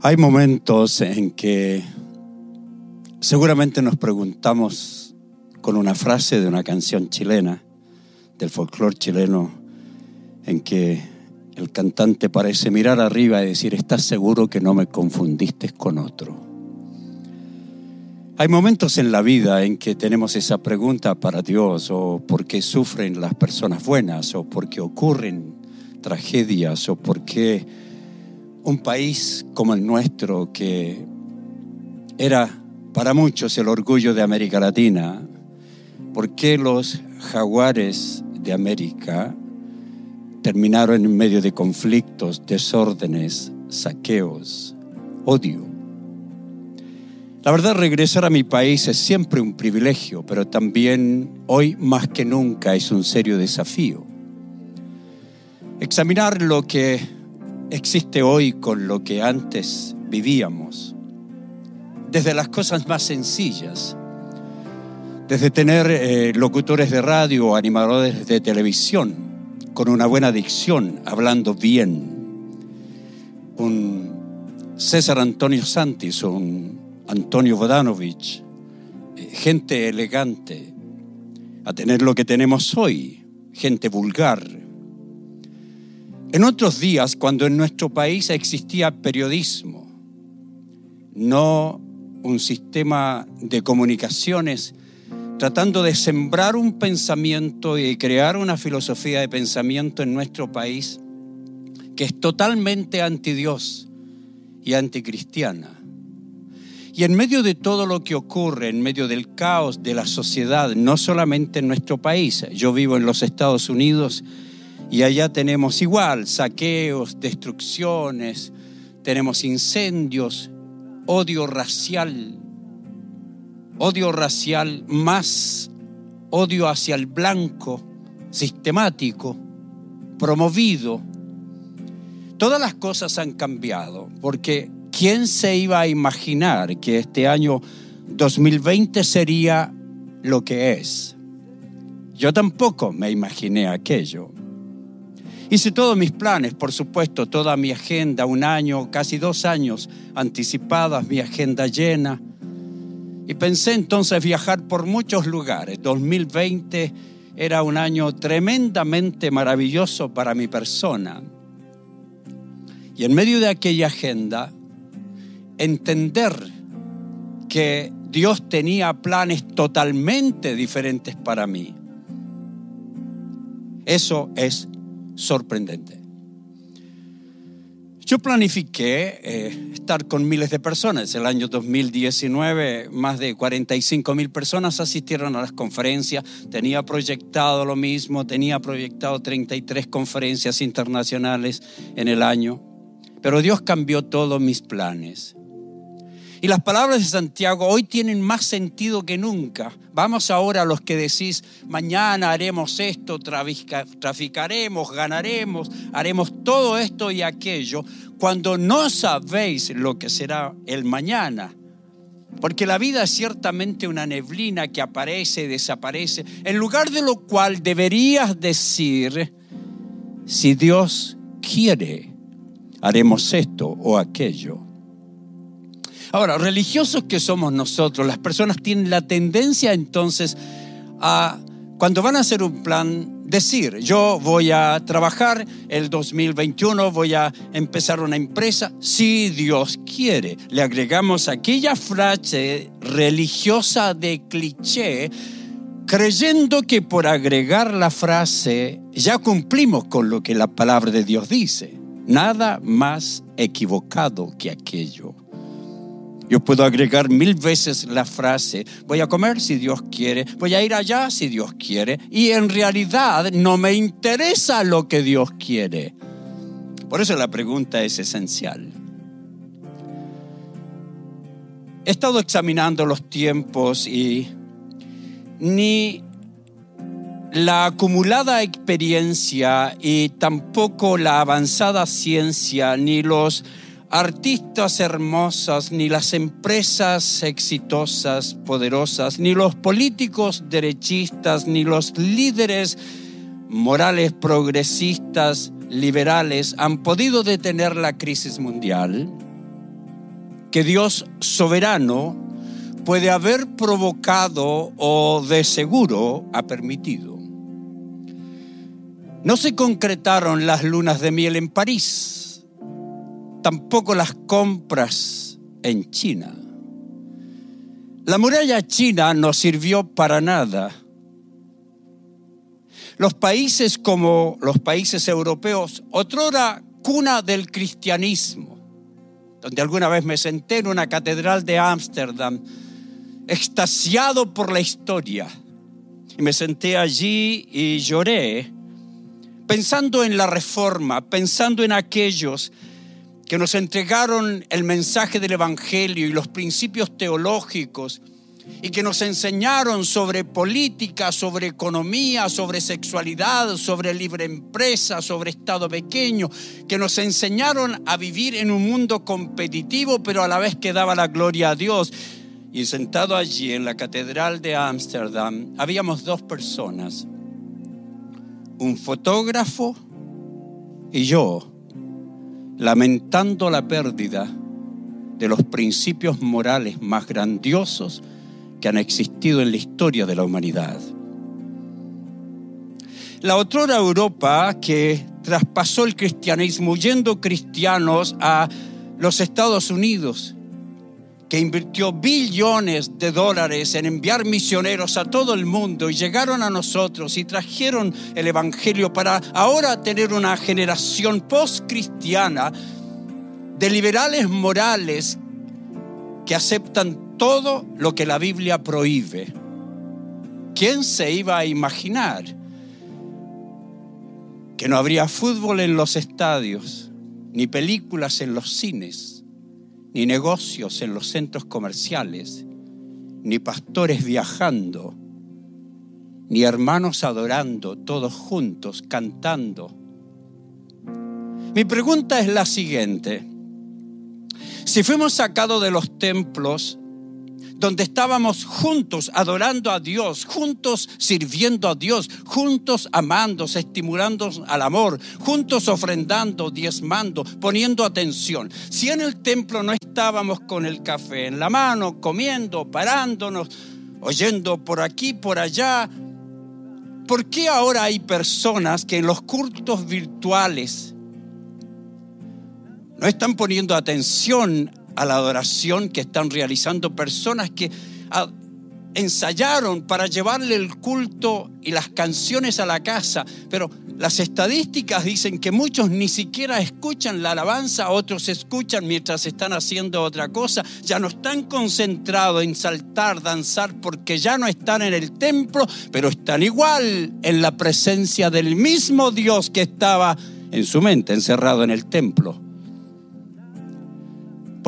Hay momentos en que seguramente nos preguntamos con una frase de una canción chilena, del folclore chileno, en que el cantante parece mirar arriba y decir, ¿estás seguro que no me confundiste con otro? Hay momentos en la vida en que tenemos esa pregunta para Dios, o por qué sufren las personas buenas, o por qué ocurren tragedias, o por qué un país como el nuestro, que era para muchos el orgullo de América Latina, ¿por qué los jaguares de América terminaron en medio de conflictos, desórdenes, saqueos, odio? La verdad, regresar a mi país es siempre un privilegio, pero también hoy más que nunca es un serio desafío. Examinar lo que existe hoy con lo que antes vivíamos. Desde las cosas más sencillas, desde tener eh, locutores de radio o animadores de televisión con una buena dicción, hablando bien, un César Antonio Santis, un Antonio Vodanovich, eh, gente elegante, a tener lo que tenemos hoy, gente vulgar, en otros días, cuando en nuestro país existía periodismo, no un sistema de comunicaciones tratando de sembrar un pensamiento y crear una filosofía de pensamiento en nuestro país que es totalmente anti Dios y anticristiana. Y en medio de todo lo que ocurre, en medio del caos de la sociedad, no solamente en nuestro país, yo vivo en los Estados Unidos, y allá tenemos igual saqueos, destrucciones, tenemos incendios, odio racial, odio racial más odio hacia el blanco, sistemático, promovido. Todas las cosas han cambiado, porque ¿quién se iba a imaginar que este año 2020 sería lo que es? Yo tampoco me imaginé aquello. Hice todos mis planes, por supuesto, toda mi agenda, un año, casi dos años anticipadas, mi agenda llena. Y pensé entonces viajar por muchos lugares. 2020 era un año tremendamente maravilloso para mi persona. Y en medio de aquella agenda, entender que Dios tenía planes totalmente diferentes para mí. Eso es sorprendente. Yo planifiqué eh, estar con miles de personas. El año 2019, más de 45 mil personas asistieron a las conferencias. Tenía proyectado lo mismo, tenía proyectado 33 conferencias internacionales en el año. Pero Dios cambió todos mis planes. Y las palabras de Santiago hoy tienen más sentido que nunca. Vamos ahora a los que decís, mañana haremos esto, traficaremos, ganaremos, haremos todo esto y aquello, cuando no sabéis lo que será el mañana. Porque la vida es ciertamente una neblina que aparece y desaparece, en lugar de lo cual deberías decir, si Dios quiere, haremos esto o aquello. Ahora, religiosos que somos nosotros, las personas tienen la tendencia entonces a, cuando van a hacer un plan, decir, yo voy a trabajar el 2021, voy a empezar una empresa, si Dios quiere. Le agregamos aquella frase religiosa de cliché, creyendo que por agregar la frase ya cumplimos con lo que la palabra de Dios dice. Nada más equivocado que aquello. Yo puedo agregar mil veces la frase, voy a comer si Dios quiere, voy a ir allá si Dios quiere, y en realidad no me interesa lo que Dios quiere. Por eso la pregunta es esencial. He estado examinando los tiempos y ni la acumulada experiencia y tampoco la avanzada ciencia, ni los artistas hermosas, ni las empresas exitosas, poderosas, ni los políticos derechistas, ni los líderes morales progresistas, liberales, han podido detener la crisis mundial. que Dios soberano puede haber provocado o de seguro ha permitido. No se concretaron las lunas de miel en París, tampoco las compras en China. La muralla china no sirvió para nada. Los países como los países europeos, otrora cuna del cristianismo, donde alguna vez me senté en una catedral de Ámsterdam, extasiado por la historia. Y me senté allí y lloré, pensando en la reforma, pensando en aquellos que nos entregaron el mensaje del Evangelio y los principios teológicos y que nos enseñaron sobre política, sobre economía, sobre sexualidad, sobre libre empresa, sobre Estado pequeño, que nos enseñaron a vivir en un mundo competitivo, pero a la vez que daba la gloria a Dios. Y sentado allí en la Catedral de Ámsterdam, habíamos dos personas, un fotógrafo y yo lamentando la pérdida de los principios morales más grandiosos que han existido en la historia de la humanidad. La otrora Europa que traspasó el cristianismo huyendo cristianos a los Estados Unidos, que invirtió billones de dólares en enviar misioneros a todo el mundo y llegaron a nosotros y trajeron el Evangelio para ahora tener una generación post-cristiana de liberales morales que aceptan todo lo que la Biblia prohíbe. ¿Quién se iba a imaginar que no habría fútbol en los estadios, ni películas en los cines? Ni negocios en los centros comerciales, ni pastores viajando, ni hermanos adorando, todos juntos, cantando. Mi pregunta es la siguiente. Si fuimos sacados de los templos donde estábamos juntos adorando a Dios, juntos sirviendo a Dios, juntos amando, estimulando al amor, juntos ofrendando, diezmando, poniendo atención. Si en el templo no estábamos con el café en la mano, comiendo, parándonos, oyendo por aquí, por allá, ¿por qué ahora hay personas que en los cultos virtuales no están poniendo atención a la adoración que están realizando personas que ah, ensayaron para llevarle el culto y las canciones a la casa, pero las estadísticas dicen que muchos ni siquiera escuchan la alabanza, otros escuchan mientras están haciendo otra cosa, ya no están concentrados en saltar, danzar, porque ya no están en el templo, pero están igual en la presencia del mismo Dios que estaba en su mente encerrado en el templo.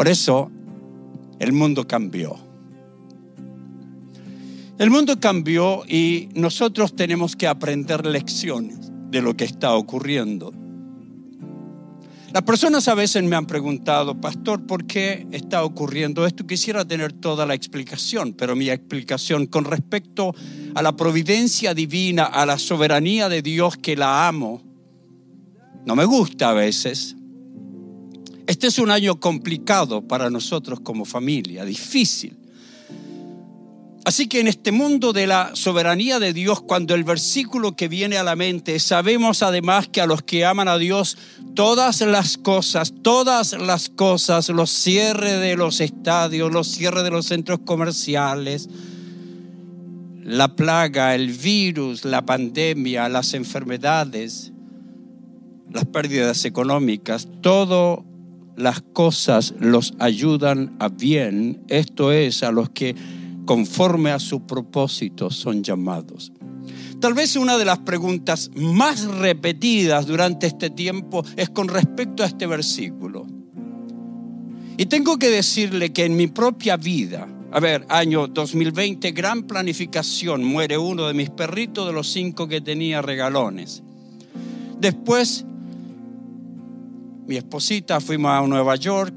Por eso el mundo cambió. El mundo cambió y nosotros tenemos que aprender lecciones de lo que está ocurriendo. Las personas a veces me han preguntado, pastor, ¿por qué está ocurriendo esto? Quisiera tener toda la explicación, pero mi explicación con respecto a la providencia divina, a la soberanía de Dios que la amo, no me gusta a veces, este es un año complicado para nosotros como familia, difícil. Así que en este mundo de la soberanía de Dios, cuando el versículo que viene a la mente, sabemos además que a los que aman a Dios, todas las cosas, todas las cosas, los cierres de los estadios, los cierres de los centros comerciales, la plaga, el virus, la pandemia, las enfermedades, las pérdidas económicas, todo las cosas los ayudan a bien, esto es, a los que conforme a su propósito son llamados. Tal vez una de las preguntas más repetidas durante este tiempo es con respecto a este versículo. Y tengo que decirle que en mi propia vida, a ver, año 2020, gran planificación, muere uno de mis perritos de los cinco que tenía regalones. Después mi esposita, fuimos a Nueva York,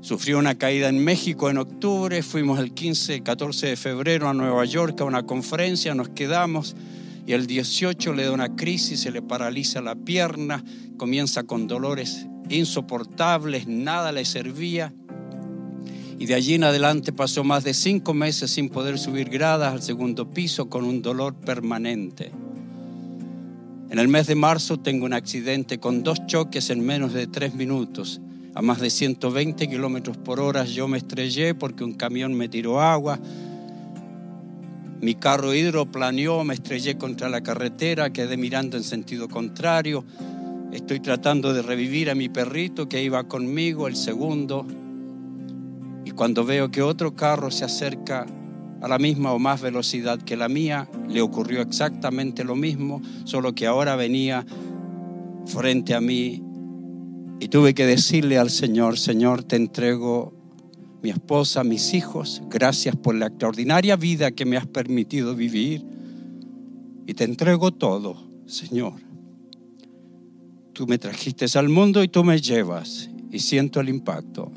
sufrió una caída en México en octubre, fuimos el 15, 14 de febrero a Nueva York a una conferencia, nos quedamos y el 18 le da una crisis, se le paraliza la pierna, comienza con dolores insoportables, nada le servía. y de allí en adelante pasó más de cinco meses sin poder subir gradas al segundo piso con un dolor permanente. En el mes de marzo tengo un accidente con dos choques en menos de tres minutos. A más de 120 kilómetros por hora yo me estrellé porque un camión me tiró agua. Mi carro hidroplaneó, me estrellé contra la carretera, quedé mirando en sentido contrario. Estoy tratando de revivir a mi perrito que iba conmigo, el segundo. Y cuando veo que otro carro se acerca a la misma o más velocidad que la mía, le ocurrió exactamente lo mismo, solo que ahora venía frente a mí y tuve que decirle al Señor, Señor, te entrego mi esposa, mis hijos, gracias por la extraordinaria vida que me has permitido vivir y te entrego todo, Señor. Tú me trajiste al mundo y tú me llevas y siento el impacto.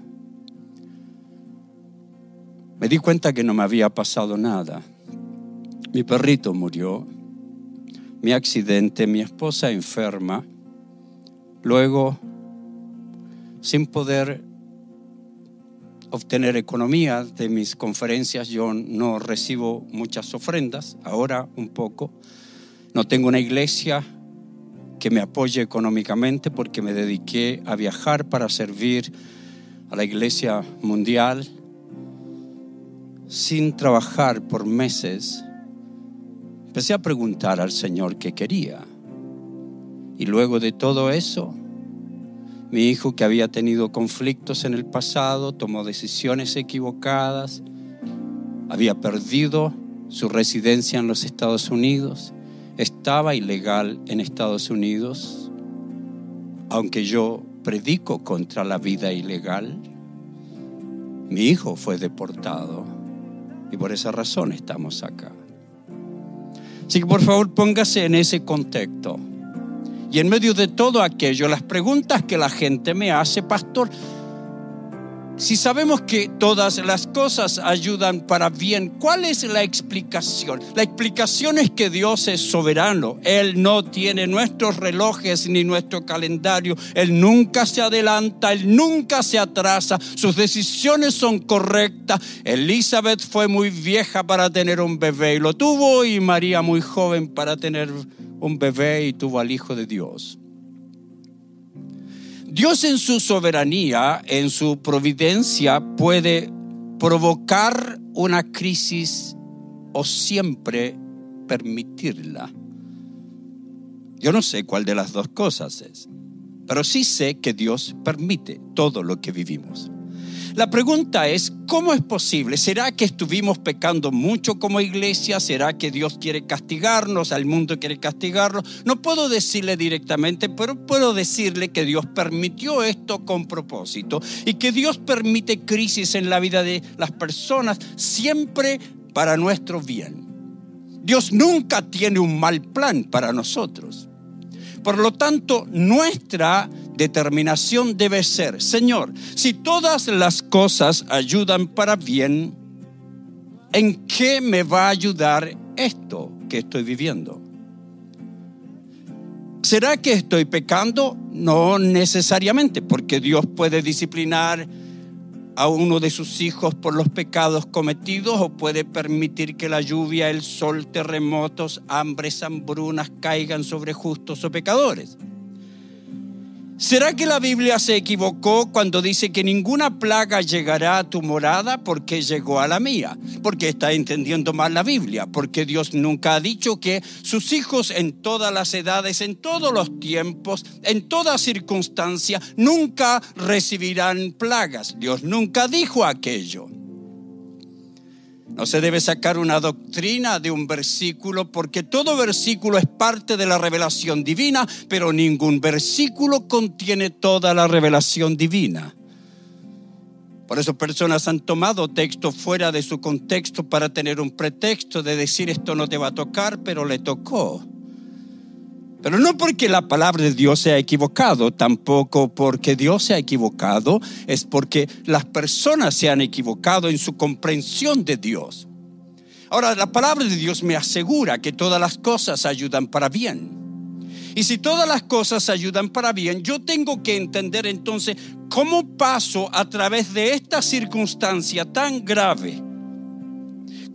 Me di cuenta que no me había pasado nada. Mi perrito murió, mi accidente, mi esposa enferma. Luego, sin poder obtener economía de mis conferencias, yo no recibo muchas ofrendas, ahora un poco. No tengo una iglesia que me apoye económicamente porque me dediqué a viajar para servir a la iglesia mundial sin trabajar por meses, empecé a preguntar al Señor qué quería. Y luego de todo eso, mi hijo que había tenido conflictos en el pasado, tomó decisiones equivocadas, había perdido su residencia en los Estados Unidos, estaba ilegal en Estados Unidos, aunque yo predico contra la vida ilegal, mi hijo fue deportado y por esa razón estamos acá. Así que por favor póngase en ese contexto. Y en medio de todo aquello, las preguntas que la gente me hace, pastor, si sabemos que todas las cosas ayudan para bien, ¿cuál es la explicación? La explicación es que Dios es soberano. Él no tiene nuestros relojes ni nuestro calendario. Él nunca se adelanta, Él nunca se atrasa. Sus decisiones son correctas. Elizabeth fue muy vieja para tener un bebé y lo tuvo y María muy joven para tener un bebé y tuvo al Hijo de Dios. Dios en su soberanía, en su providencia, puede provocar una crisis o siempre permitirla. Yo no sé cuál de las dos cosas es, pero sí sé que Dios permite todo lo que vivimos. La pregunta es, ¿cómo es posible? ¿Será que estuvimos pecando mucho como iglesia? ¿Será que Dios quiere castigarnos? ¿Al mundo quiere castigarnos? No puedo decirle directamente, pero puedo decirle que Dios permitió esto con propósito y que Dios permite crisis en la vida de las personas siempre para nuestro bien. Dios nunca tiene un mal plan para nosotros. Por lo tanto, nuestra determinación debe ser, Señor, si todas las cosas ayudan para bien, ¿en qué me va a ayudar esto que estoy viviendo? ¿Será que estoy pecando? No necesariamente, porque Dios puede disciplinar a uno de sus hijos por los pecados cometidos o puede permitir que la lluvia, el sol, terremotos, hambres, hambrunas caigan sobre justos o pecadores. ¿Será que la Biblia se equivocó cuando dice que ninguna plaga llegará a tu morada porque llegó a la mía? Porque está entendiendo mal la Biblia, porque Dios nunca ha dicho que sus hijos en todas las edades, en todos los tiempos, en toda circunstancia, nunca recibirán plagas. Dios nunca dijo aquello. No se debe sacar una doctrina de un versículo porque todo versículo es parte de la revelación divina, pero ningún versículo contiene toda la revelación divina. Por eso personas han tomado texto fuera de su contexto para tener un pretexto de decir esto no te va a tocar, pero le tocó. Pero no porque la palabra de Dios sea equivocado, tampoco porque Dios se ha equivocado, es porque las personas se han equivocado en su comprensión de Dios. Ahora, la palabra de Dios me asegura que todas las cosas ayudan para bien. Y si todas las cosas ayudan para bien, yo tengo que entender entonces cómo paso a través de esta circunstancia tan grave.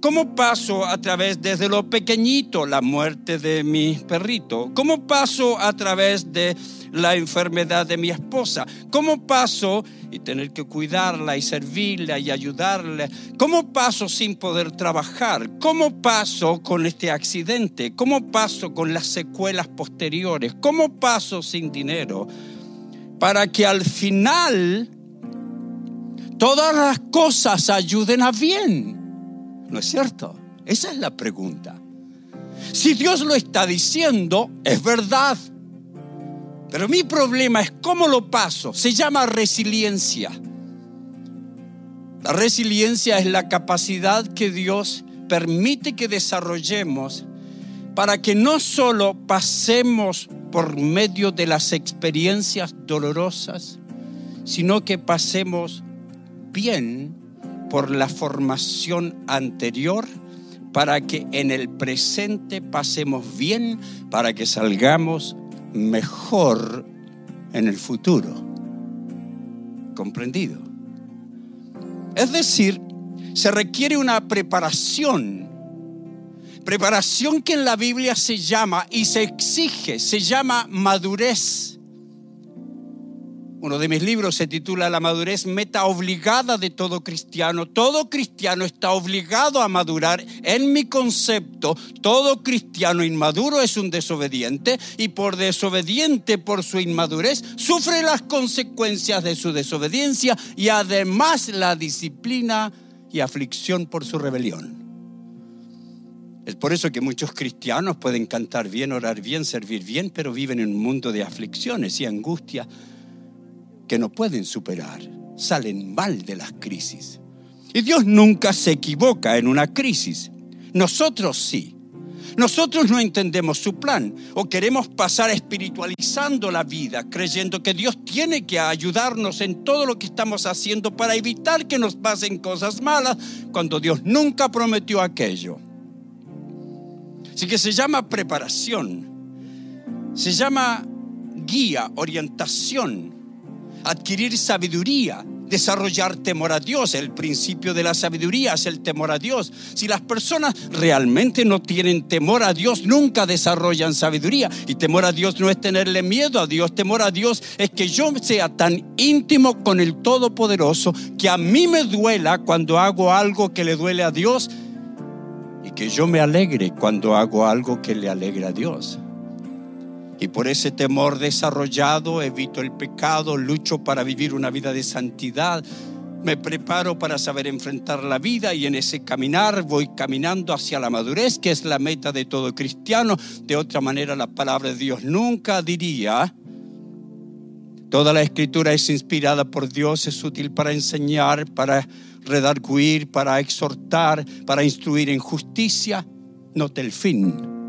¿Cómo paso a través desde lo pequeñito, la muerte de mi perrito? ¿Cómo paso a través de la enfermedad de mi esposa? ¿Cómo paso y tener que cuidarla y servirla y ayudarle? ¿Cómo paso sin poder trabajar? ¿Cómo paso con este accidente? ¿Cómo paso con las secuelas posteriores? ¿Cómo paso sin dinero? Para que al final todas las cosas ayuden a bien. ¿No es cierto? Esa es la pregunta. Si Dios lo está diciendo, es verdad. Pero mi problema es cómo lo paso. Se llama resiliencia. La resiliencia es la capacidad que Dios permite que desarrollemos para que no solo pasemos por medio de las experiencias dolorosas, sino que pasemos bien por la formación anterior para que en el presente pasemos bien, para que salgamos mejor en el futuro. ¿Comprendido? Es decir, se requiere una preparación, preparación que en la Biblia se llama y se exige, se llama madurez. Uno de mis libros se titula La madurez meta obligada de todo cristiano. Todo cristiano está obligado a madurar. En mi concepto, todo cristiano inmaduro es un desobediente y por desobediente, por su inmadurez, sufre las consecuencias de su desobediencia y además la disciplina y aflicción por su rebelión. Es por eso que muchos cristianos pueden cantar bien, orar bien, servir bien, pero viven en un mundo de aflicciones y angustia que no pueden superar, salen mal de las crisis. Y Dios nunca se equivoca en una crisis. Nosotros sí. Nosotros no entendemos su plan o queremos pasar espiritualizando la vida, creyendo que Dios tiene que ayudarnos en todo lo que estamos haciendo para evitar que nos pasen cosas malas, cuando Dios nunca prometió aquello. Así que se llama preparación, se llama guía, orientación, adquirir sabiduría, desarrollar temor a Dios. El principio de la sabiduría es el temor a Dios. Si las personas realmente no tienen temor a Dios, nunca desarrollan sabiduría. Y temor a Dios no es tenerle miedo a Dios. Temor a Dios es que yo sea tan íntimo con el Todopoderoso que a mí me duela cuando hago algo que le duele a Dios y que yo me alegre cuando hago algo que le alegra a Dios. Y por ese temor desarrollado evito el pecado, lucho para vivir una vida de santidad, me preparo para saber enfrentar la vida y en ese caminar voy caminando hacia la madurez, que es la meta de todo cristiano. De otra manera, la palabra de Dios nunca diría, toda la escritura es inspirada por Dios, es útil para enseñar, para redarguir, para exhortar, para instruir en justicia. Note el fin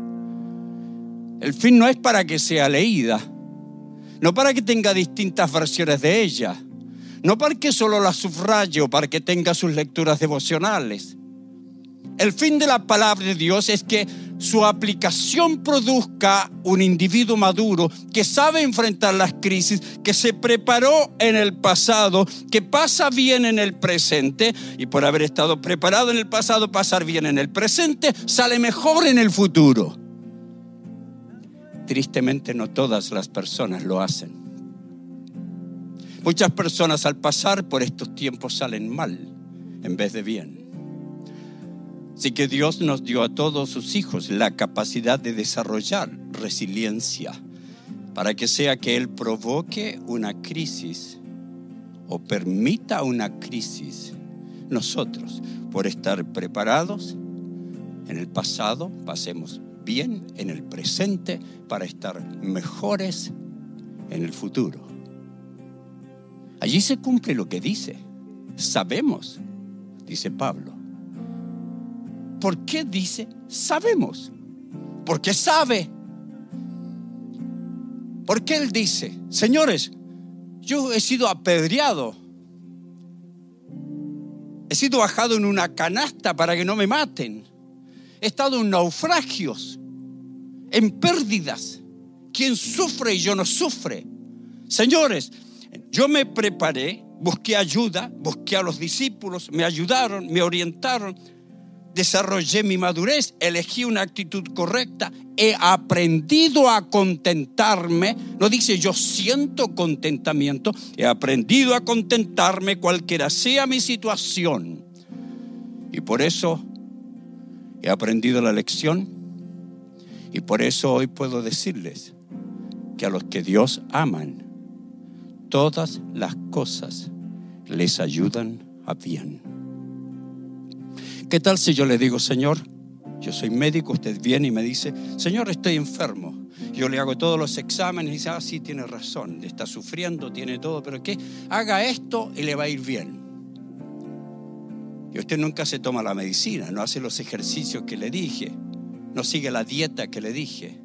el fin no es para que sea leída, no para que tenga distintas versiones de ella, no para que solo la subraye o para que tenga sus lecturas devocionales. El fin de la palabra de Dios es que su aplicación produzca un individuo maduro que sabe enfrentar las crisis, que se preparó en el pasado, que pasa bien en el presente y por haber estado preparado en el pasado, pasar bien en el presente, sale mejor en el futuro. Tristemente no todas las personas lo hacen. Muchas personas al pasar por estos tiempos salen mal en vez de bien. Así que Dios nos dio a todos sus hijos la capacidad de desarrollar resiliencia para que sea que Él provoque una crisis o permita una crisis, nosotros, por estar preparados en el pasado, pasemos bien en el presente para estar mejores en el futuro. Allí se cumple lo que dice. Sabemos, dice Pablo. ¿Por qué dice sabemos? Porque sabe. Porque él dice, señores, yo he sido apedreado. He sido bajado en una canasta para que no me maten he estado en naufragios, en pérdidas, ¿Quién sufre y yo no sufre? Señores, yo me preparé, busqué ayuda, busqué a los discípulos, me ayudaron, me orientaron, desarrollé mi madurez, elegí una actitud correcta, he aprendido a contentarme. No dice yo siento contentamiento, he aprendido a contentarme cualquiera sea mi situación. Y por eso he aprendido la lección y por eso hoy puedo decirles que a los que Dios aman, todas las cosas les ayudan a bien. ¿Qué tal si yo le digo, Señor, yo soy médico, usted viene y me dice, Señor, estoy enfermo. Yo le hago todos los exámenes y dice, ah, sí, tiene razón, está sufriendo, tiene todo, pero ¿qué? Haga esto y le va a ir bien. Y usted nunca se toma la medicina, no hace los ejercicios que le dije, no sigue la dieta que le dije.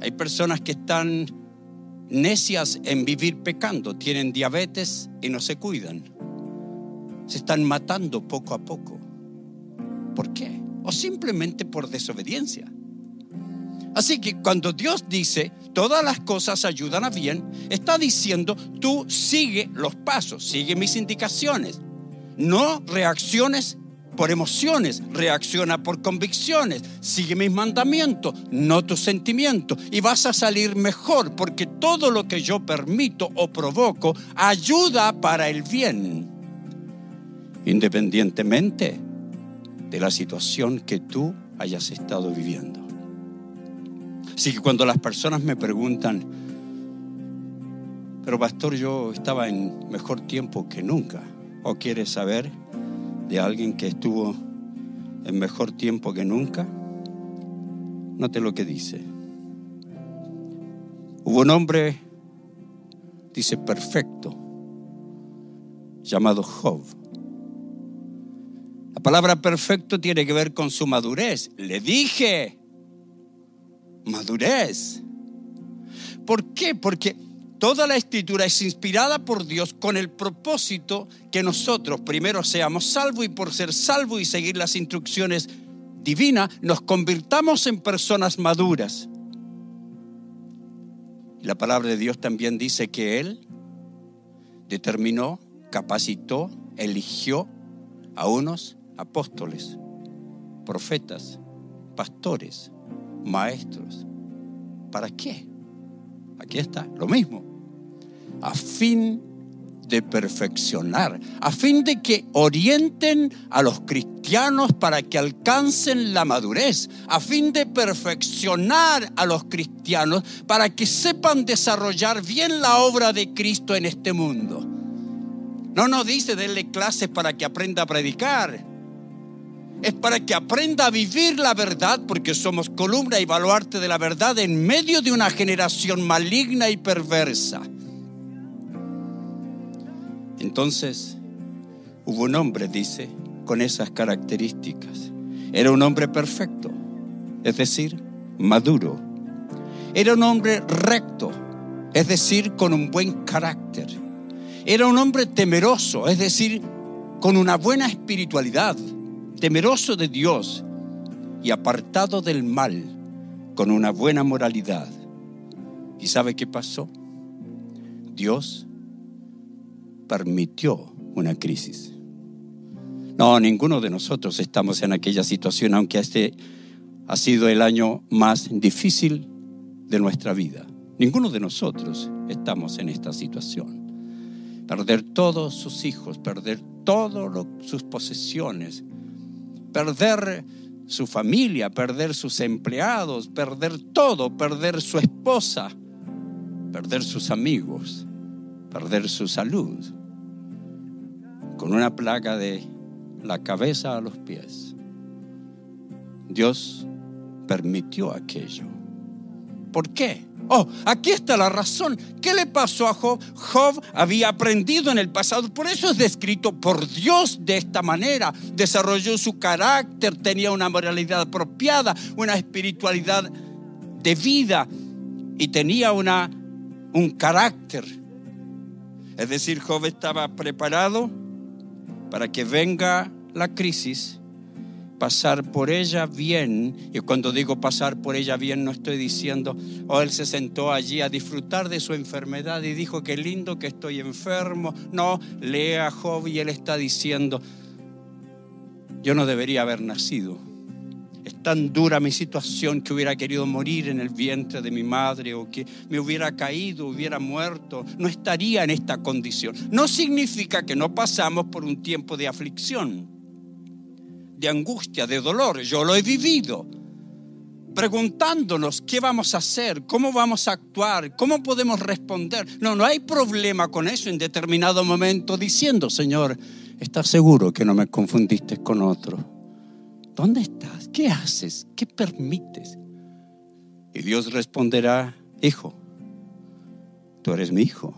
Hay personas que están necias en vivir pecando, tienen diabetes y no se cuidan. Se están matando poco a poco. ¿Por qué? O simplemente por desobediencia. Así que cuando Dios dice, todas las cosas ayudan a bien, está diciendo, tú sigue los pasos, sigue mis indicaciones. No reacciones por emociones, reacciona por convicciones, sigue mis mandamientos, no tus sentimientos, y vas a salir mejor, porque todo lo que yo permito o provoco ayuda para el bien, independientemente de la situación que tú hayas estado viviendo. Así que cuando las personas me preguntan, pero pastor, yo estaba en mejor tiempo que nunca, ¿O quieres saber de alguien que estuvo en mejor tiempo que nunca? Note lo que dice. Hubo un hombre, dice, perfecto, llamado Job. La palabra perfecto tiene que ver con su madurez. Le dije, madurez. ¿Por qué? Porque Toda la escritura es inspirada por Dios con el propósito que nosotros primero seamos salvos y por ser salvos y seguir las instrucciones divinas, nos convirtamos en personas maduras. La palabra de Dios también dice que Él determinó, capacitó, eligió a unos apóstoles, profetas, pastores, maestros. ¿Para qué? Aquí está, lo mismo a fin de perfeccionar, a fin de que orienten a los cristianos para que alcancen la madurez, a fin de perfeccionar a los cristianos para que sepan desarrollar bien la obra de Cristo en este mundo. No nos dice denle clases para que aprenda a predicar. Es para que aprenda a vivir la verdad, porque somos columna y baluarte de la verdad en medio de una generación maligna y perversa. Entonces, hubo un hombre, dice, con esas características. Era un hombre perfecto, es decir, maduro. Era un hombre recto, es decir, con un buen carácter. Era un hombre temeroso, es decir, con una buena espiritualidad, temeroso de Dios y apartado del mal, con una buena moralidad. ¿Y sabe qué pasó? Dios permitió una crisis. No, ninguno de nosotros estamos en aquella situación, aunque este ha sido el año más difícil de nuestra vida. Ninguno de nosotros estamos en esta situación. Perder todos sus hijos, perder todas sus posesiones, perder su familia, perder sus empleados, perder todo, perder su esposa, perder sus amigos, perder su salud con una placa de la cabeza a los pies. Dios permitió aquello. ¿Por qué? Oh, aquí está la razón. ¿Qué le pasó a Job? Job había aprendido en el pasado, por eso es descrito por Dios de esta manera. Desarrolló su carácter, tenía una moralidad apropiada, una espiritualidad de vida y tenía una, un carácter. Es decir, Job estaba preparado para que venga la crisis pasar por ella bien. Y cuando digo pasar por ella bien, no estoy diciendo, oh, él se sentó allí a disfrutar de su enfermedad y dijo, qué lindo que estoy enfermo. No, lea a Job y él está diciendo, yo no debería haber nacido. Tan dura mi situación que hubiera querido morir en el vientre de mi madre o que me hubiera caído, hubiera muerto. No estaría en esta condición. No significa que no pasamos por un tiempo de aflicción de angustia, de dolor. Yo lo he vivido. Preguntándonos qué vamos a hacer, cómo vamos a actuar, cómo podemos responder. No, no hay problema con eso en determinado momento diciendo, Señor, ¿estás seguro que no me confundiste con otro? ¿Dónde estás? ¿Qué haces? ¿Qué permites? Y Dios responderá, hijo, tú eres mi hijo.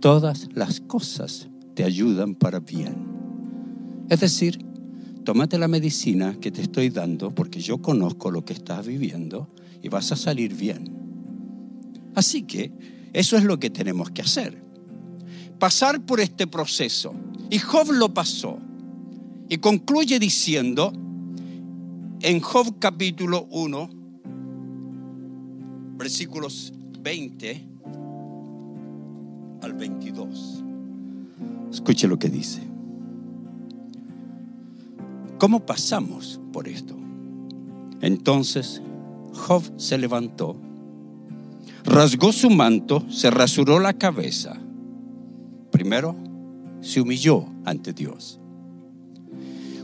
Todas las cosas te ayudan para bien. Es decir, tómate la medicina que te estoy dando porque yo conozco lo que estás viviendo y vas a salir bien. Así que eso es lo que tenemos que hacer. Pasar por este proceso. Y Job lo pasó. Y concluye diciendo en Job capítulo 1, versículos 20 al 22. Escuche lo que dice. ¿Cómo pasamos por esto? Entonces Job se levantó, rasgó su manto, se rasuró la cabeza. Primero se humilló ante Dios.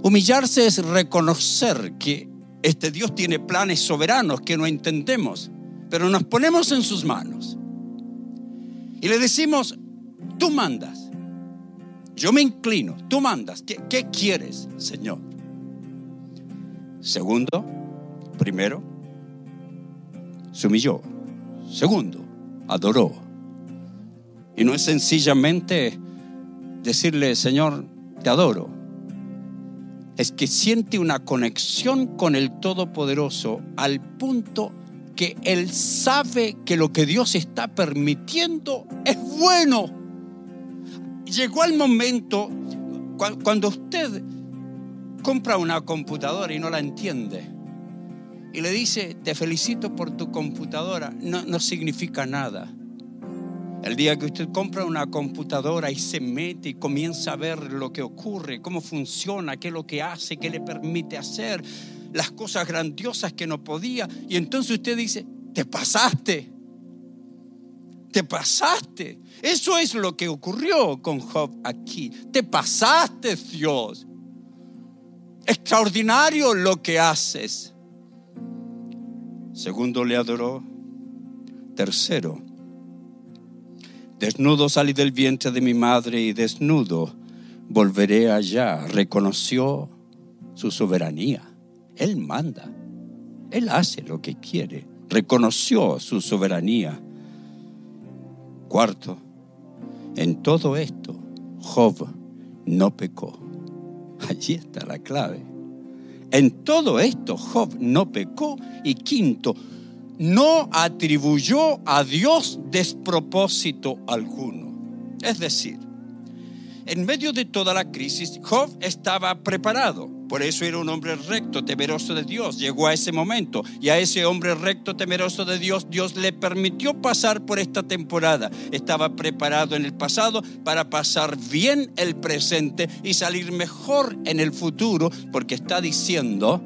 Humillarse es reconocer que este Dios tiene planes soberanos que no entendemos, pero nos ponemos en sus manos. Y le decimos, tú mandas, yo me inclino, tú mandas, ¿qué, quieres, Señor? Segundo, primero, se humilló. Segundo, adoró. Y no es sencillamente decirle, Señor, te adoro. Es que siente una conexión con el Todopoderoso al punto que Él sabe que lo que Dios está permitiendo es bueno. Llegó el momento cuando usted compra una computadora y no la entiende. Y le dice, te felicito por tu computadora. No, no significa nada. El día que usted compra una computadora y se mete y comienza a ver lo que ocurre, cómo funciona, qué es lo que hace, qué le permite hacer, las cosas grandiosas que no podía. Y entonces usted dice, te pasaste. Te pasaste. Eso es lo que ocurrió con Job aquí. Te pasaste, Dios. Extraordinario lo que haces. Segundo, le adoró. Tercero, desnudo salí del vientre de mi madre y desnudo volveré allá. Reconoció su soberanía. Él manda. Él hace lo que quiere. Reconoció su soberanía. Cuarto, en todo esto, Job no pecó. Allí está la clave. En todo esto Job no pecó. Y quinto, no atribuyó a Dios despropósito alguno. Es decir, en medio de toda la crisis, Job estaba preparado. Por eso era un hombre recto, temeroso de Dios. Llegó a ese momento y a ese hombre recto, temeroso de Dios, Dios le permitió pasar por esta temporada. Estaba preparado en el pasado para pasar bien el presente y salir mejor en el futuro, porque está diciendo,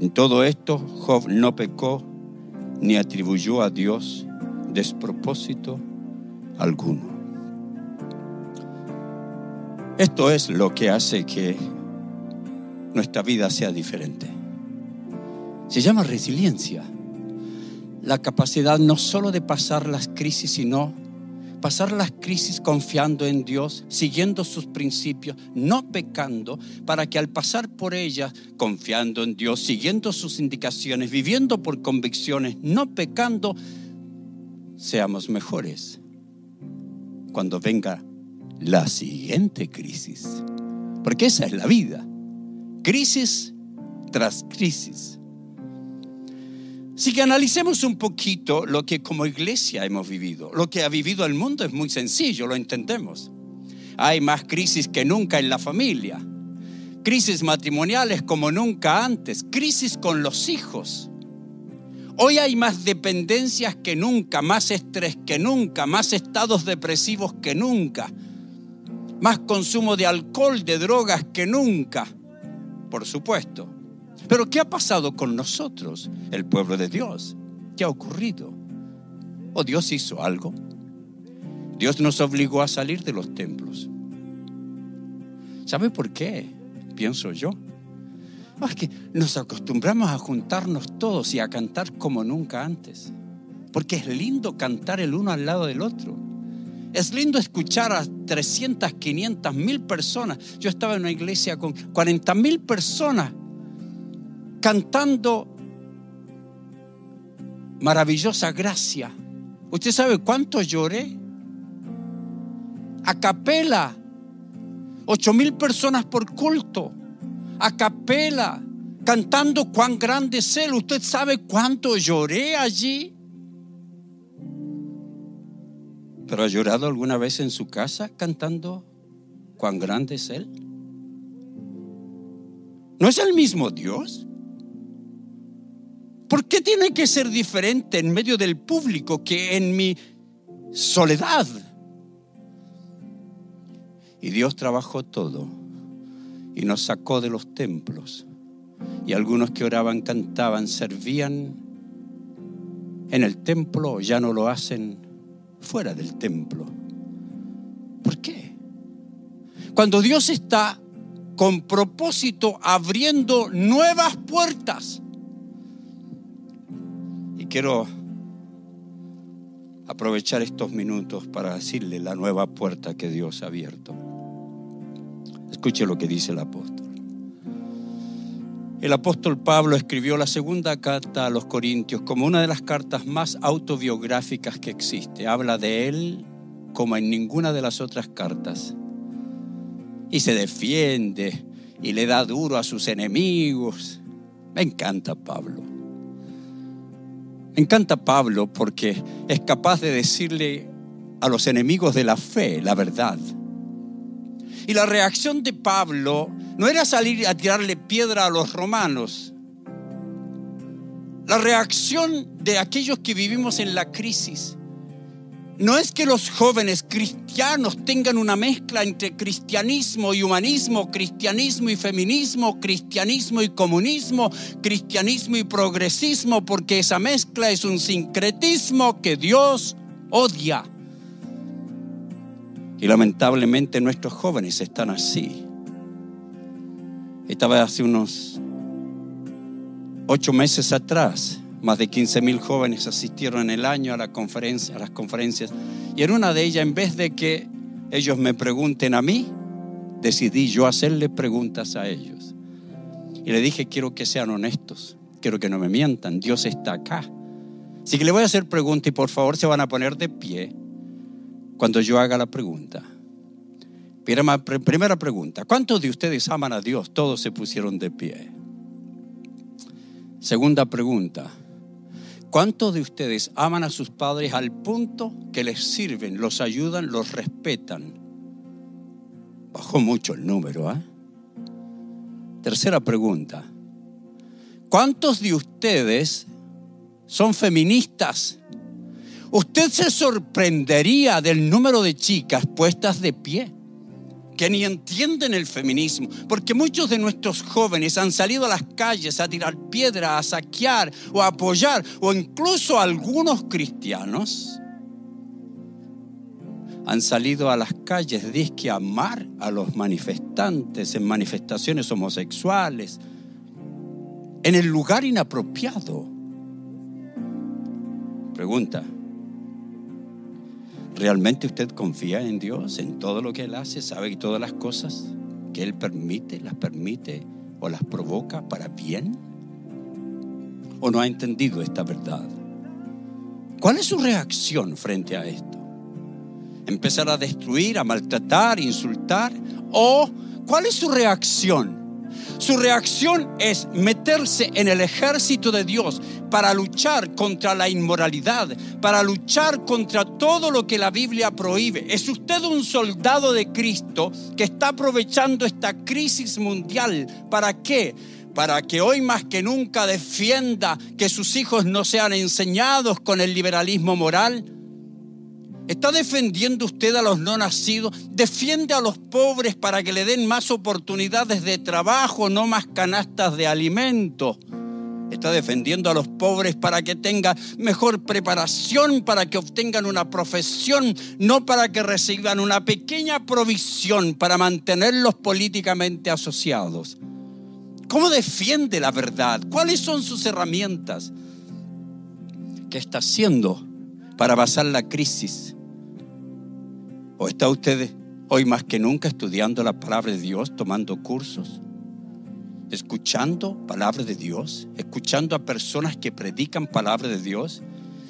en todo esto, Job no pecó ni atribuyó a Dios despropósito alguno. Esto es lo que hace que nuestra vida sea diferente. Se llama resiliencia. La capacidad no solo de pasar las crisis, sino pasar las crisis confiando en Dios, siguiendo sus principios, no pecando, para que al pasar por ellas, confiando en Dios, siguiendo sus indicaciones, viviendo por convicciones, no pecando, seamos mejores cuando venga la siguiente crisis. Porque esa es la vida. Crisis tras crisis. Si que analicemos un poquito lo que como iglesia hemos vivido. Lo que ha vivido el mundo es muy sencillo, lo entendemos. Hay más crisis que nunca en la familia. crisis matrimoniales como nunca antes, crisis con los hijos. Hoy hay más dependencias que nunca, más estrés que nunca, más estados depresivos que nunca, más consumo de alcohol, de drogas que nunca, por supuesto. Pero ¿qué ha pasado con nosotros, el pueblo de Dios? ¿Qué ha ocurrido? ¿O Dios hizo algo? Dios nos obligó a salir de los templos. ¿Sabe por qué? Pienso yo. Ah, es que nos acostumbramos a juntarnos todos y a cantar como nunca antes. Porque es lindo cantar el uno al lado del otro. Es lindo escuchar a 300, 500 mil personas. Yo estaba en una iglesia con 40 mil personas cantando maravillosa gracia. ¿Usted sabe cuánto lloré? A capela. Ocho mil personas por culto. A capela. Cantando cuán grande es Él. ¿Usted sabe cuánto lloré allí? ¿Pero ha llorado alguna vez en su casa cantando cuán grande es Él? ¿No es el mismo Dios? ¿Por qué tiene que ser diferente en medio del público que en mi soledad? Y Dios trabajó todo y nos sacó de los templos. Y algunos que oraban, cantaban, servían en el templo, ya no lo hacen fuera del templo. ¿Por qué? Cuando Dios está con propósito abriendo nuevas puertas quiero aprovechar estos minutos para decirle la nueva puerta que Dios ha abierto. Escuche lo que dice el apóstol. El apóstol Pablo escribió la segunda carta a los Corintios como una de las cartas más autobiográficas que existe. Habla de él como en ninguna de las otras cartas. Y se defiende y le da duro a sus enemigos. Me encanta Pablo. Encanta Pablo porque es capaz de decirle a los enemigos de la fe la verdad. Y la reacción de Pablo no era salir a tirarle piedra a los romanos. La reacción de aquellos que vivimos en la crisis no es que los jóvenes cristianos tengan una mezcla entre cristianismo y humanismo, cristianismo y feminismo, cristianismo y comunismo, cristianismo y progresismo, porque esa mezcla es un sincretismo que Dios odia. Y lamentablemente nuestros jóvenes están así. Estaba hace unos ocho meses atrás más de 15 mil jóvenes asistieron en el año a, las conferencias. Y en una de ellas, en vez de que ellos me pregunten a mí, decidí yo hacerle preguntas a ellos. Y le dije, quiero que sean honestos, quiero que no me mientan, Dios está acá. Así que le voy a hacer preguntas y por favor se van a poner de pie cuando yo haga la pregunta. Primera pregunta, ¿cuántos de ustedes aman a Dios? Todos se pusieron de pie. Segunda pregunta, ¿Cuántos de ustedes aman a sus padres al punto que les sirven, los ayudan, los respetan? Bajó mucho el número, ¿eh? Tercera pregunta. ¿Cuántos de ustedes son feministas? Usted se sorprendería del número de chicas puestas de pie que ni entienden el feminismo, porque muchos de nuestros jóvenes han salido a las calles a tirar piedra, a saquear o a apoyar, o incluso algunos cristianos han salido a las calles disque a amar a los manifestantes en manifestaciones homosexuales, en el lugar inapropiado. Pregunta, ¿Realmente usted confía en Dios, en todo lo que Él hace? ¿Sabe que todas las cosas que Él permite, las permite o las provoca para bien? ¿O no ha entendido esta verdad? ¿Cuál es su reacción frente a esto? ¿Empezar a destruir, a maltratar, insultar? ¿O cuál es su reacción? Su reacción es meterse en el ejército de Dios para luchar contra la inmoralidad, para luchar contra todo lo que la Biblia prohíbe. Es usted un soldado de Cristo que está aprovechando esta crisis mundial. ¿Para qué? Para que hoy más que nunca defienda que sus hijos no sean enseñados con el liberalismo moral ¿Está defendiendo usted a los no nacidos? ¿Defiende a los pobres para que le den más oportunidades de trabajo, no más canastas de alimento? Está defendiendo a los pobres para que tengan mejor preparación, para que obtengan una profesión, no para que reciban una pequeña provisión para mantenerlos políticamente asociados. ¿Cómo defiende la verdad? ¿Cuáles son sus herramientas? ¿Qué está haciendo para basar la crisis? ¿O está usted hoy más que nunca estudiando la palabra de Dios, tomando cursos? escuchando palabra de Dios, escuchando a personas que predican palabra de Dios,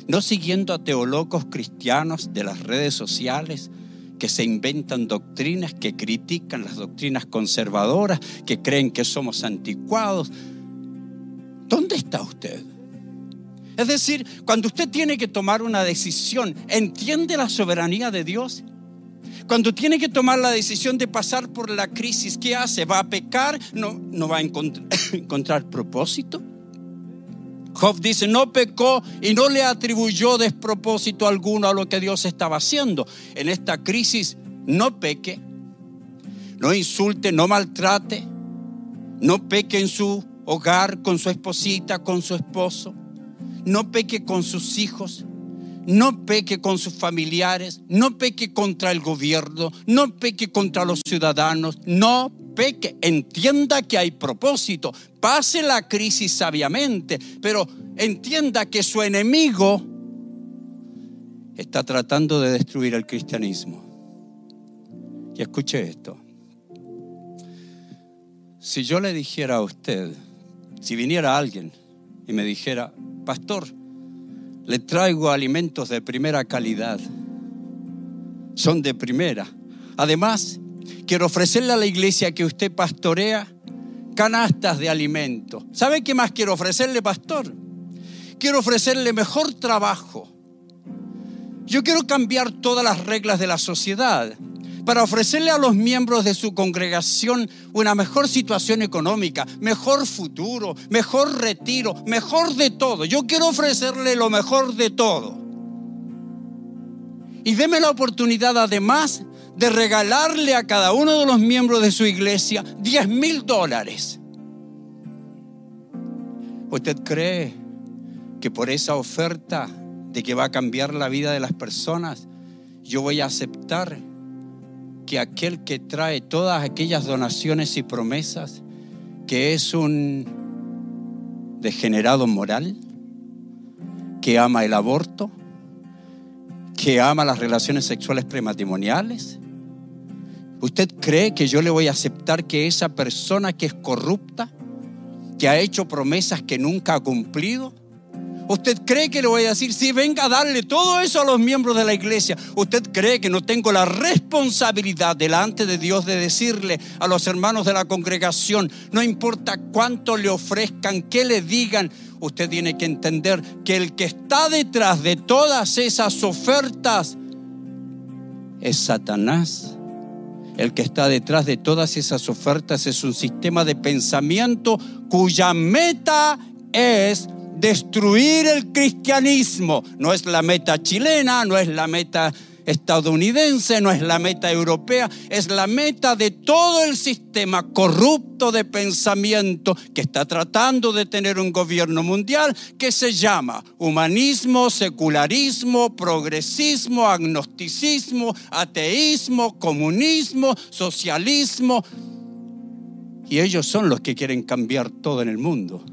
no siguiendo a teólogos cristianos de las redes sociales que se inventan doctrinas, que critican las doctrinas conservadoras, que creen que somos anticuados. ¿Dónde está usted? Es decir, cuando usted tiene que tomar una decisión, ¿entiende la soberanía de Dios? Cuando tiene que tomar la decisión de pasar por la crisis, ¿qué hace? ¿Va a pecar? ¿No, no va a encontrar propósito? Job dice, no pecó y no le atribuyó despropósito alguno a lo que Dios estaba haciendo. En esta crisis, no peque, no insulte, no maltrate, no peque en su hogar con su esposita, con su esposo, no peque con sus hijos, no peque con sus familiares, no peque contra el gobierno, no peque contra los ciudadanos, no peque, entienda que hay propósito, pase la crisis sabiamente, pero entienda que su enemigo está tratando de destruir el cristianismo. Y escuche esto. Si yo le dijera a usted, si viniera alguien y me dijera, pastor, le traigo alimentos de primera calidad. Son de primera. Además, quiero ofrecerle a la iglesia que usted pastorea canastas de alimento. ¿Sabe qué más quiero ofrecerle, pastor? Quiero ofrecerle mejor trabajo. Yo quiero cambiar todas las reglas de la sociedad para ofrecerle a los miembros de su congregación una mejor situación económica, mejor futuro, mejor retiro, mejor de todo. Yo quiero ofrecerle lo mejor de todo. Y deme la oportunidad además de regalarle a cada uno de los miembros de su iglesia 10 mil dólares. ¿Usted cree que por esa oferta de que va a cambiar la vida de las personas, yo voy a aceptar que aquel que trae todas aquellas donaciones y promesas, que es un degenerado moral, que ama el aborto, que ama las relaciones sexuales prematrimoniales. ¿Usted cree que yo le voy a aceptar que esa persona que es corrupta, que ha hecho promesas que nunca ha cumplido, ¿Usted cree que le voy a decir, sí, venga a darle todo eso a los miembros de la iglesia? ¿Usted cree que no tengo la responsabilidad delante de Dios de decirle a los hermanos de la congregación, no importa cuánto le ofrezcan, qué le digan, usted tiene que entender que el que está detrás de todas esas ofertas es Satanás. El que está detrás de todas esas ofertas es un sistema de pensamiento cuya meta es destruir el cristianismo. No es la meta chilena, no es la meta estadounidense, no es la meta europea, es la meta de todo el sistema corrupto de pensamiento que está tratando de tener un gobierno mundial que se llama humanismo, secularismo, progresismo, agnosticismo, ateísmo, comunismo, socialismo. Y ellos son los que quieren cambiar todo en el mundo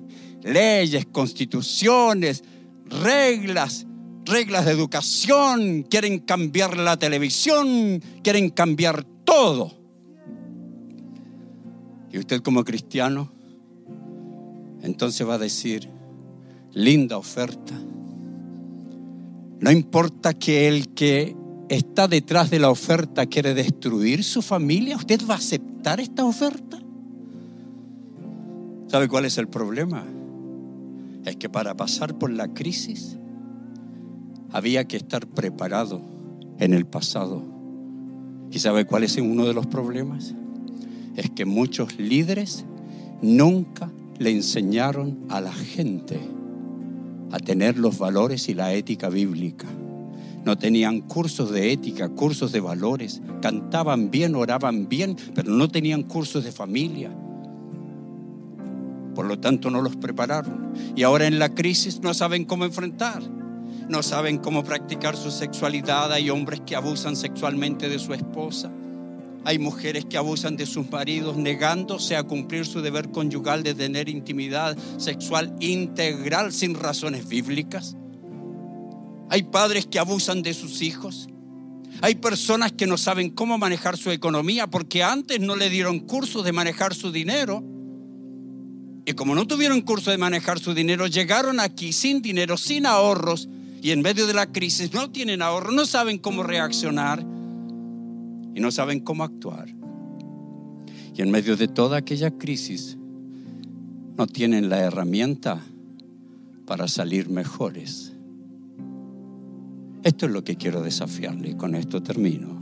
leyes, constituciones, reglas, reglas de educación, quieren cambiar la televisión, quieren cambiar todo. Y usted como cristiano, entonces va a decir, linda oferta. No importa que el que está detrás de la oferta quiere destruir su familia, ¿usted va a aceptar esta oferta? ¿Sabe cuál es el problema? Es que para pasar por la crisis había que estar preparado en el pasado. ¿Y sabe cuál es uno de los problemas? Es que muchos líderes nunca le enseñaron a la gente a tener los valores y la ética bíblica. No tenían cursos de ética, cursos de valores. Cantaban bien, oraban bien, pero no tenían cursos de familia. Por lo tanto, no los prepararon. Y ahora en la crisis no saben cómo enfrentar. No saben cómo practicar su sexualidad. Hay hombres que abusan sexualmente de su esposa. Hay mujeres que abusan de sus maridos negándose a cumplir su deber conyugal de tener intimidad sexual integral sin razones bíblicas. Hay padres que abusan de sus hijos. Hay personas que no saben cómo manejar su economía porque antes no le dieron curso de manejar su dinero. Y como no tuvieron curso de manejar su dinero, llegaron aquí sin dinero, sin ahorros, y en medio de la crisis no tienen ahorro, no saben cómo reaccionar y no saben cómo actuar. Y en medio de toda aquella crisis no tienen la herramienta para salir mejores. Esto es lo que quiero desafiarle, con esto termino.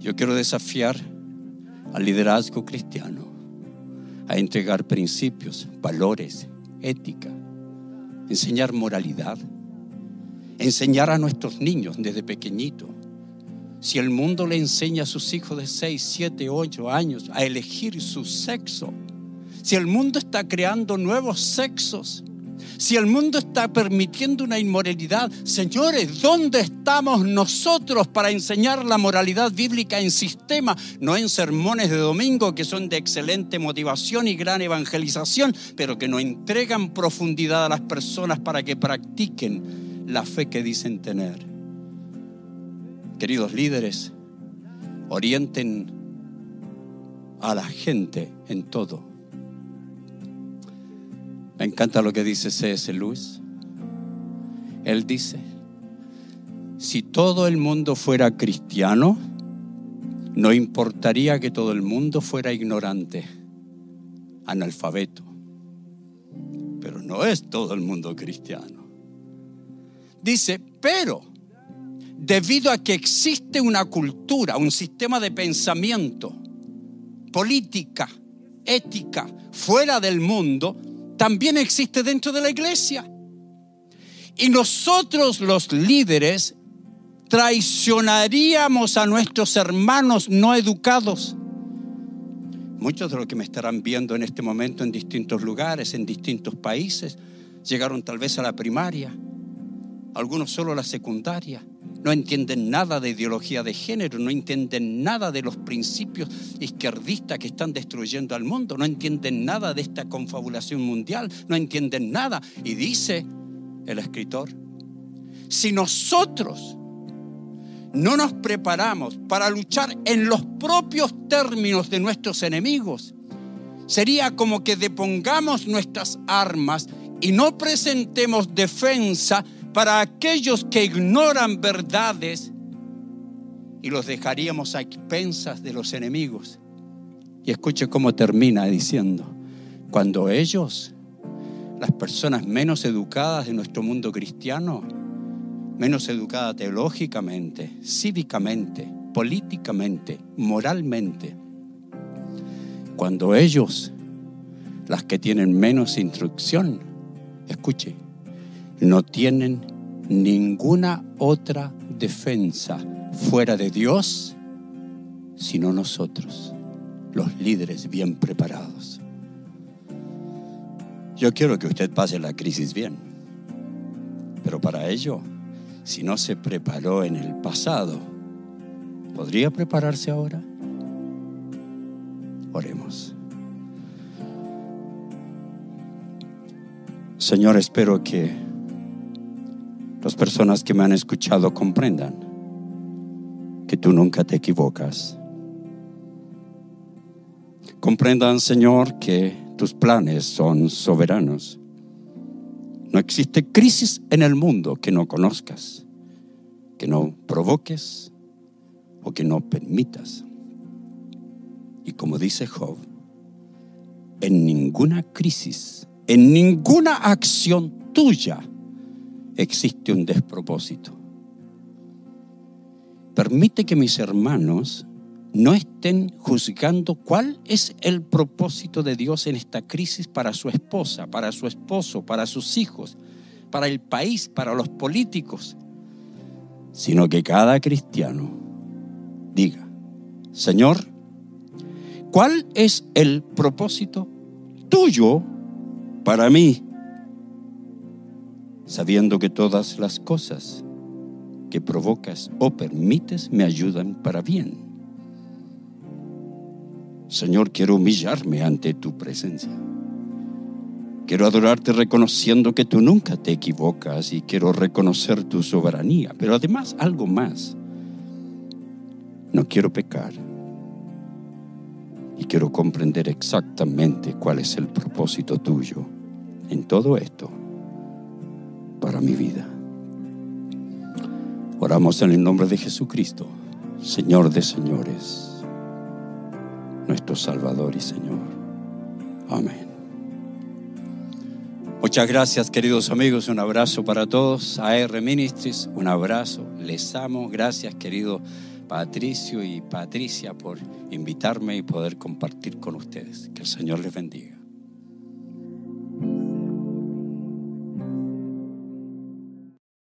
Yo quiero desafiar al liderazgo cristiano a entregar principios, valores, ética, enseñar moralidad, enseñar a nuestros niños desde pequeñito. Si el mundo le enseña a sus hijos de 6, 7, 8 años a elegir su sexo, si el mundo está creando nuevos sexos, si el mundo está permitiendo una inmoralidad, señores, ¿dónde estamos nosotros para enseñar la moralidad bíblica en sistema, no en sermones de domingo que son de excelente motivación y gran evangelización, pero que no entregan profundidad a las personas para que practiquen la fe que dicen tener? queridos líderes, orienten a la gente en todo. Me encanta lo que dice C.S. Lewis. Él dice, si todo el mundo fuera cristiano, no importaría que todo el mundo fuera ignorante, analfabeto. Pero no es todo el mundo cristiano. Dice, pero debido a que existe una cultura, un sistema de pensamiento, política, ética, fuera del mundo, también existe dentro de la iglesia. Y nosotros los líderes traicionaríamos a nuestros hermanos no educados. Muchos de los que me estarán viendo en este momento en distintos lugares, en distintos países, llegaron tal vez a la primaria, algunos solo a la secundaria no entienden nada de ideología de género, no entienden nada de los principios izquierdistas que están destruyendo al mundo, no entienden nada de esta confabulación mundial, no entienden nada. Y dice el escritor, si nosotros no nos preparamos para luchar en los propios términos de nuestros enemigos, sería como que depongamos nuestras armas y no presentemos defensa para aquellos que ignoran verdades y los dejaríamos a expensas de los enemigos. Y escuche cómo termina diciendo, cuando ellos, las personas menos educadas de nuestro mundo cristiano, menos educadas teológicamente, cívicamente, políticamente, moralmente, cuando ellos, las que tienen menos instrucción, escuche, no tienen ninguna otra defensa fuera de Dios, sino nosotros, los líderes bien preparados. Yo quiero que usted pase la crisis bien, pero para ello, si no se preparó en el pasado, ¿podría prepararse ahora? Oremos. Señor, espero que las personas que me han escuchado comprendan que tú nunca te equivocas. Comprendan, Señor, que tus planes son soberanos. No existe crisis en el mundo que no conozcas, que no provoques o que no permitas. Y como dice Job, en ninguna crisis, en ninguna acción tuya existe un despropósito. Permite que mis hermanos no estén juzgando cuál es el propósito de Dios en esta crisis para su esposa, para su esposo, para sus hijos, para el país, para los políticos, sino que cada cristiano diga, Señor, ¿cuál es el propósito tuyo para mí? Sabiendo que todas las cosas que provocas o permites me ayudan para bien. Señor, quiero humillarme ante tu presencia. Quiero adorarte reconociendo que tú nunca te equivocas y quiero reconocer tu soberanía. Pero además algo más. No quiero pecar. Y quiero comprender exactamente cuál es el propósito tuyo en todo esto para mi vida. Oramos en el nombre de Jesucristo, Señor de señores, nuestro Salvador y Señor. Amén. Muchas gracias, queridos amigos. Un abrazo para todos. AR Ministries, un abrazo. Les amo. Gracias, querido Patricio y Patricia, por invitarme y poder compartir con ustedes. Que el Señor les bendiga.